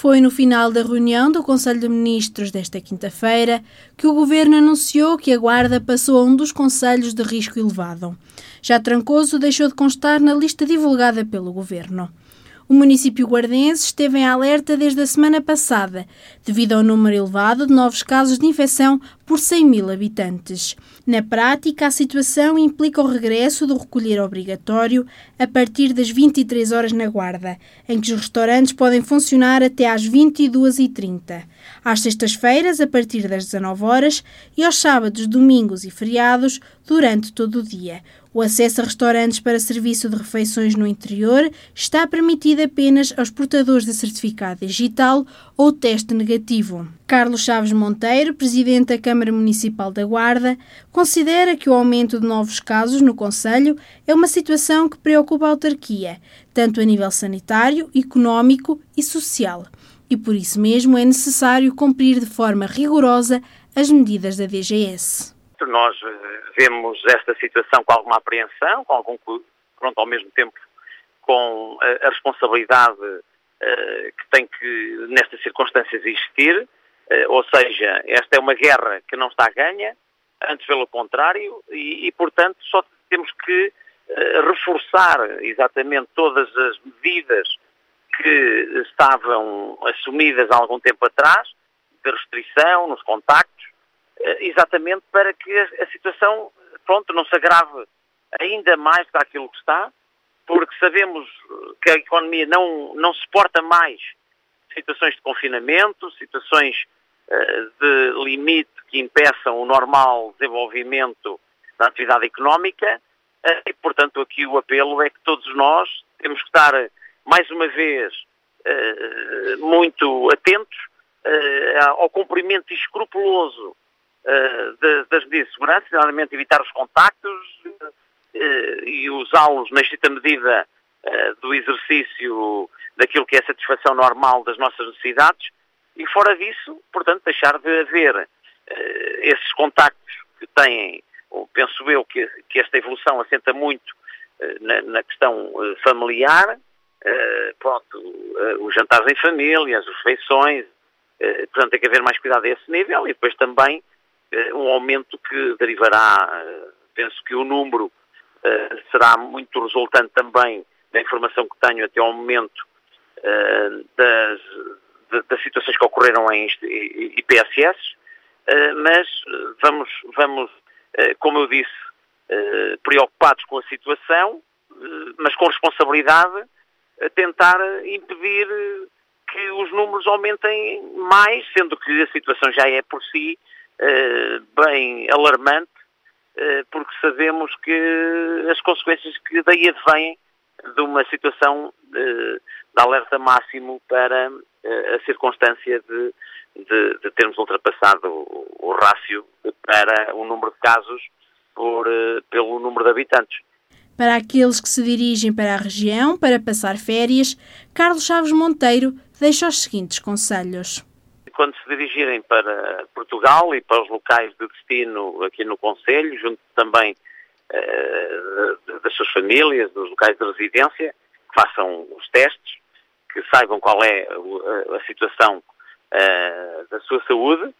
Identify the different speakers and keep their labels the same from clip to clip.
Speaker 1: Foi no final da reunião do Conselho de Ministros desta quinta-feira que o Governo anunciou que a Guarda passou a um dos conselhos de risco elevado. Já Trancoso deixou de constar na lista divulgada pelo Governo. O município guardense esteve em alerta desde a semana passada, devido ao número elevado de novos casos de infecção por 100 mil habitantes. Na prática, a situação implica o regresso do recolher obrigatório a partir das 23 horas na Guarda, em que os restaurantes podem funcionar até às 22h30. Às sextas-feiras, a partir das 19 horas e aos sábados, domingos e feriados, durante todo o dia. O acesso a restaurantes para serviço de refeições no interior está permitido apenas aos portadores de certificado digital ou teste negativo. Carlos Chaves Monteiro, presidente da Câmara Municipal da Guarda, considera que o aumento de novos casos no Conselho é uma situação que preocupa a autarquia, tanto a nível sanitário, económico e social. E por isso mesmo é necessário cumprir de forma rigorosa as medidas da DGS.
Speaker 2: Nós eh, vemos esta situação com alguma apreensão, com algum, pronto, ao mesmo tempo com a, a responsabilidade uh, que tem que, nestas circunstâncias, existir. Uh, ou seja, esta é uma guerra que não está a ganha, antes pelo contrário, e, e portanto, só temos que uh, reforçar exatamente todas as medidas que estavam assumidas há algum tempo atrás, de restrição nos contactos, eh, exatamente para que a, situação, pronto, não se agrave ainda mais do que aquilo que está, porque sabemos que a economia não, não suporta mais situações de confinamento, situações de limite que impeçam o normal desenvolvimento da atividade económica uh, e, portanto, aqui o apelo é que todos nós temos que estar, mais uma vez, uh, muito atentos ao cumprimento escrupuloso das medidas de segurança, nomeadamente evitar os contactos e usá-los na estrita medida do exercício daquilo que é a satisfação normal das nossas necessidades e fora disso, portanto, deixar de haver esses contactos que têm, penso eu que, que esta evolução assenta muito na, na, questão familiar, pronto, os jantares em família, as refeições, portanto tem que haver mais cuidado a esse nível e depois também um aumento que derivará, penso que o número será muito resultante também da informação que tenho até ao momento das, das situações que ocorreram em IPSS, mas vamos, vamos, como eu disse, preocupados com a situação, mas com responsabilidade, tentar impedir que os números aumentem mais, sendo que a situação já é por si eh, bem alarmante, porque sabemos que as consequências que daí advêm de uma situação de, alerta máximo para uh, a circunstância de, de, de, termos ultrapassado o, o rácio para o número de casos por, pelo número de habitantes.
Speaker 1: Para aqueles que se dirigem para a região para passar férias, Carlos Chaves Monteiro deixa os seguintes conselhos
Speaker 2: quando se dirigirem para Portugal e para os locais de destino aqui no Conselho, junto também uh, das suas famílias, dos locais de residência, que façam os testes, que saibam qual é a, situação uh, da sua saúde.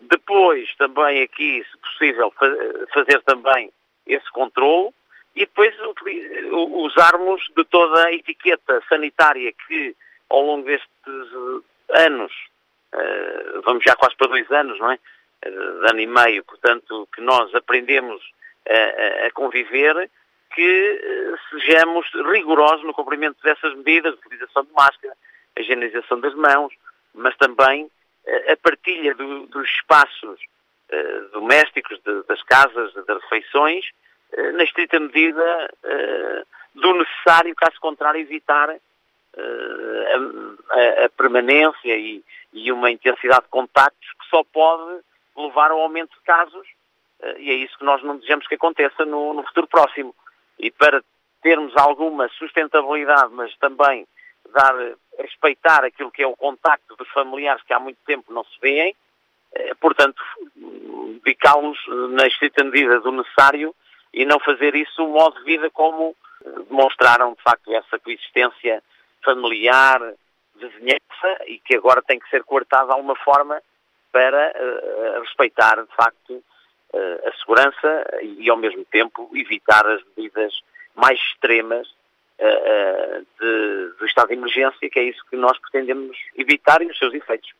Speaker 2: Depois, também aqui, se possível, fa fazer também esse controle e depois usarmos de toda a etiqueta sanitária que, ao longo destes anos, eh, vamos já quase para dois anos, não é? Eh, de ano e meio, portanto, que nós aprendemos a, a conviver, que eh, sejamos rigorosos no cumprimento dessas medidas, utilização de máscara, a higienização das mãos, mas também a partilha do, dos espaços uh, domésticos, de, das casas, de refeições, uh, na estrita medida uh, do necessário, caso contrário, evitar a, a, permanência e, e uma intensidade de contactos que só pode levar ao aumento de casos eh, e é isso que nós não desejamos que aconteça no, no futuro próximo. E para termos alguma sustentabilidade, mas também dar, respeitar aquilo que é o contacto dos familiares que há muito tempo não se veem, eh, portanto, dedicá-los na estrita medida do necessário e não fazer isso um modo de vida como demonstraram, de facto, essa coexistência familiar, vizinhança e que agora tem que ser coartada de alguma forma para uh, respeitar, de facto, a segurança e, ao mesmo tempo, evitar as medidas mais extremas uh, de, do estado de emergência, que é isso que nós pretendemos evitar e os seus efeitos.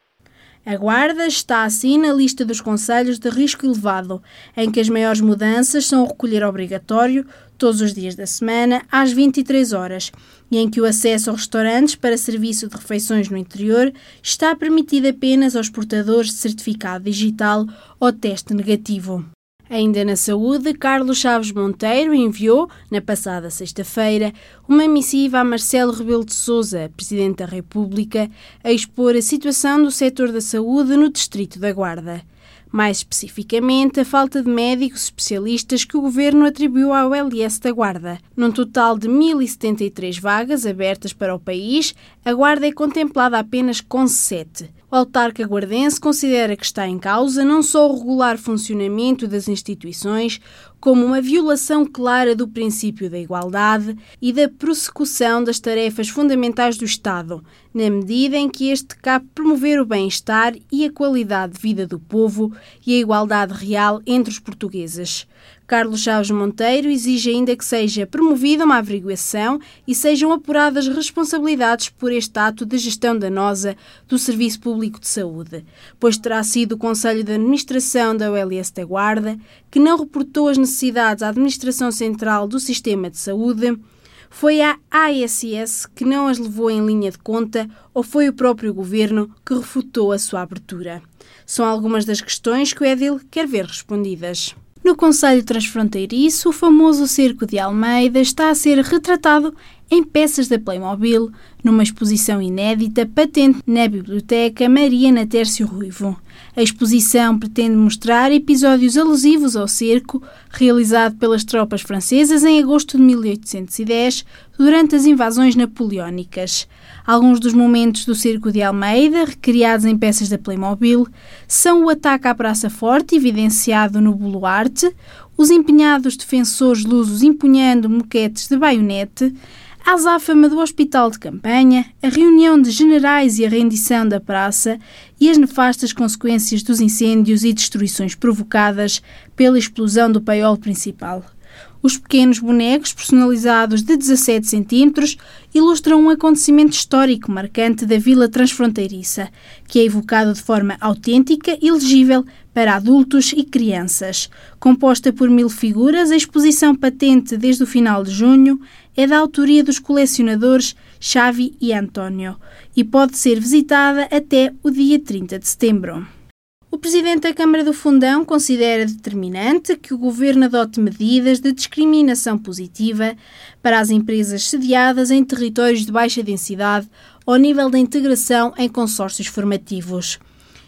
Speaker 1: A Guarda está assim na lista dos conselhos de risco elevado, em que as maiores mudanças são o recolher obrigatório, todos os dias da semana, às 23 horas, e em que o acesso aos restaurantes para serviço de refeições no interior está permitido apenas aos portadores de certificado digital ou teste negativo. Ainda na saúde, Carlos Chaves Monteiro enviou, na passada sexta-feira, uma missiva a Marcelo Rebelo de Sousa, Presidente da República, a expor a situação do setor da saúde no Distrito da Guarda. Mais especificamente, a falta de médicos especialistas que o governo atribuiu ao LS da Guarda. Num total de 1.073 vagas abertas para o país, a Guarda é contemplada apenas com sete. O autarca guardense considera que está em causa não só o regular funcionamento das instituições, como uma violação clara do princípio da igualdade e da prossecução das tarefas fundamentais do Estado, na medida em que este cabe promover o bem-estar e a qualidade de vida do povo e a igualdade real entre os portugueses. Carlos Chaves Monteiro exige ainda que seja promovida uma averiguação e sejam apuradas responsabilidades por este ato de gestão danosa do Serviço Público de Saúde, pois terá sido o Conselho de Administração da OLS da Guarda que não reportou as necessidades à Administração Central do Sistema de Saúde foi a ASS que não as levou em linha de conta ou foi o próprio governo que refutou a sua abertura? São algumas das questões que o Edil quer ver respondidas. No Conselho Transfronteiriço, o famoso Cerco de Almeida está a ser retratado em peças da Playmobil, numa exposição inédita patente na Biblioteca Mariana Tércio Ruivo. A exposição pretende mostrar episódios alusivos ao cerco, realizado pelas tropas francesas em agosto de 1810, durante as invasões napoleónicas. Alguns dos momentos do Circo de Almeida, recriados em peças da Playmobil, são o ataque à Praça Forte, evidenciado no Buluarte, os empenhados defensores lusos empunhando moquetes de baionete, a azáfama do Hospital de Campanha, a reunião de generais e a rendição da praça e as nefastas consequências dos incêndios e destruições provocadas pela explosão do paiol principal. Os pequenos bonecos, personalizados de 17 centímetros, ilustram um acontecimento histórico marcante da vila transfronteiriça, que é evocado de forma autêntica e legível para adultos e crianças. Composta por mil figuras, a exposição patente desde o final de junho é da autoria dos colecionadores Xavi e António e pode ser visitada até o dia 30 de setembro. O presidente da Câmara do Fundão considera determinante que o governo adote medidas de discriminação positiva para as empresas sediadas em territórios de baixa densidade ao nível da integração em consórcios formativos.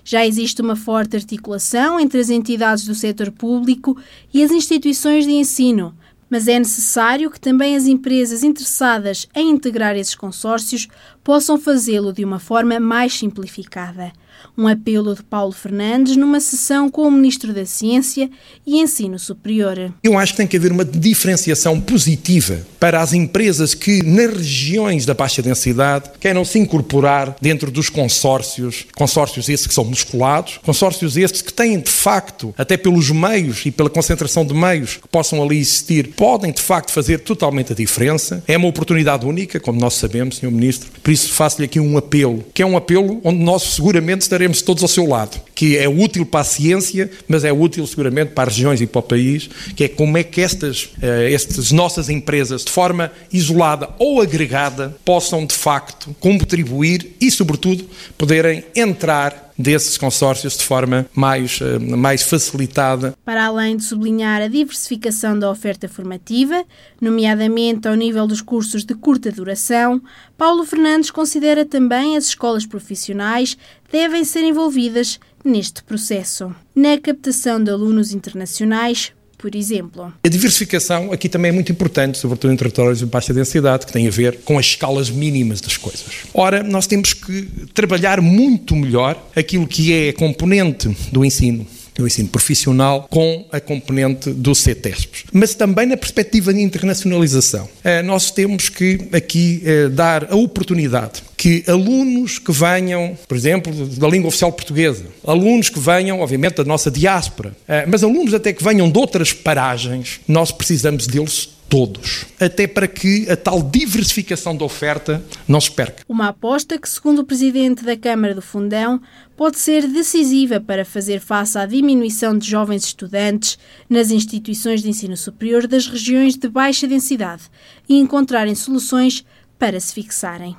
Speaker 1: Já existe uma forte articulação entre as entidades do setor público e as instituições de ensino, mas é necessário que também as empresas interessadas em integrar esses consórcios possam fazê-lo de uma forma mais simplificada. Um apelo de Paulo Fernandes numa sessão com o Ministro da Ciência e Ensino Superior.
Speaker 3: Eu acho que tem que haver uma diferenciação positiva para as empresas que, nas regiões da baixa densidade, queiram se incorporar dentro dos consórcios, consórcios esses que são musculados, consórcios esses que têm, de facto, até pelos meios e pela concentração de meios que possam ali existir, podem, de facto, fazer totalmente a diferença. É uma oportunidade única, como nós sabemos, Sr. Ministro. Por isso, faço-lhe aqui um apelo, que é um apelo onde nós seguramente estaremos todos ao seu lado, que é útil para a ciência, mas é útil seguramente para as regiões e para o país, que é como é que estas, uh, estas nossas empresas, de forma isolada ou agregada, possam de facto contribuir e, sobretudo, poderem entrar desses consórcios de forma mais, eh, mais facilitada.
Speaker 1: Para além de sublinhar a diversificação da oferta formativa, nomeadamente ao nível dos cursos de curta duração, Paulo Fernandes considera também as escolas profissionais devem ser envolvidas neste processo. Na captação de alunos internacionais, por exemplo.
Speaker 3: A diversificação aqui também é muito importante, sobretudo em territórios de baixa densidade, que tem a ver com as escalas mínimas das coisas. Ora, nós temos que trabalhar muito melhor aquilo que é a componente do ensino no ensino profissional com a componente do CETESP. Mas também na perspectiva de internacionalização. Eh, nós temos que aqui eh, dar a oportunidade que alunos que venham, por exemplo, da língua oficial portuguesa, alunos que venham, obviamente, da nossa diáspora, eh, mas alunos até que venham de outras paragens, nós precisamos deles todos, até para que a tal diversificação da oferta não se perca.
Speaker 1: Uma aposta que, segundo o presidente da Câmara do Fundão, pode ser decisiva para fazer face à diminuição de jovens estudantes nas instituições de ensino superior das regiões de baixa densidade e encontrarem soluções para se fixarem.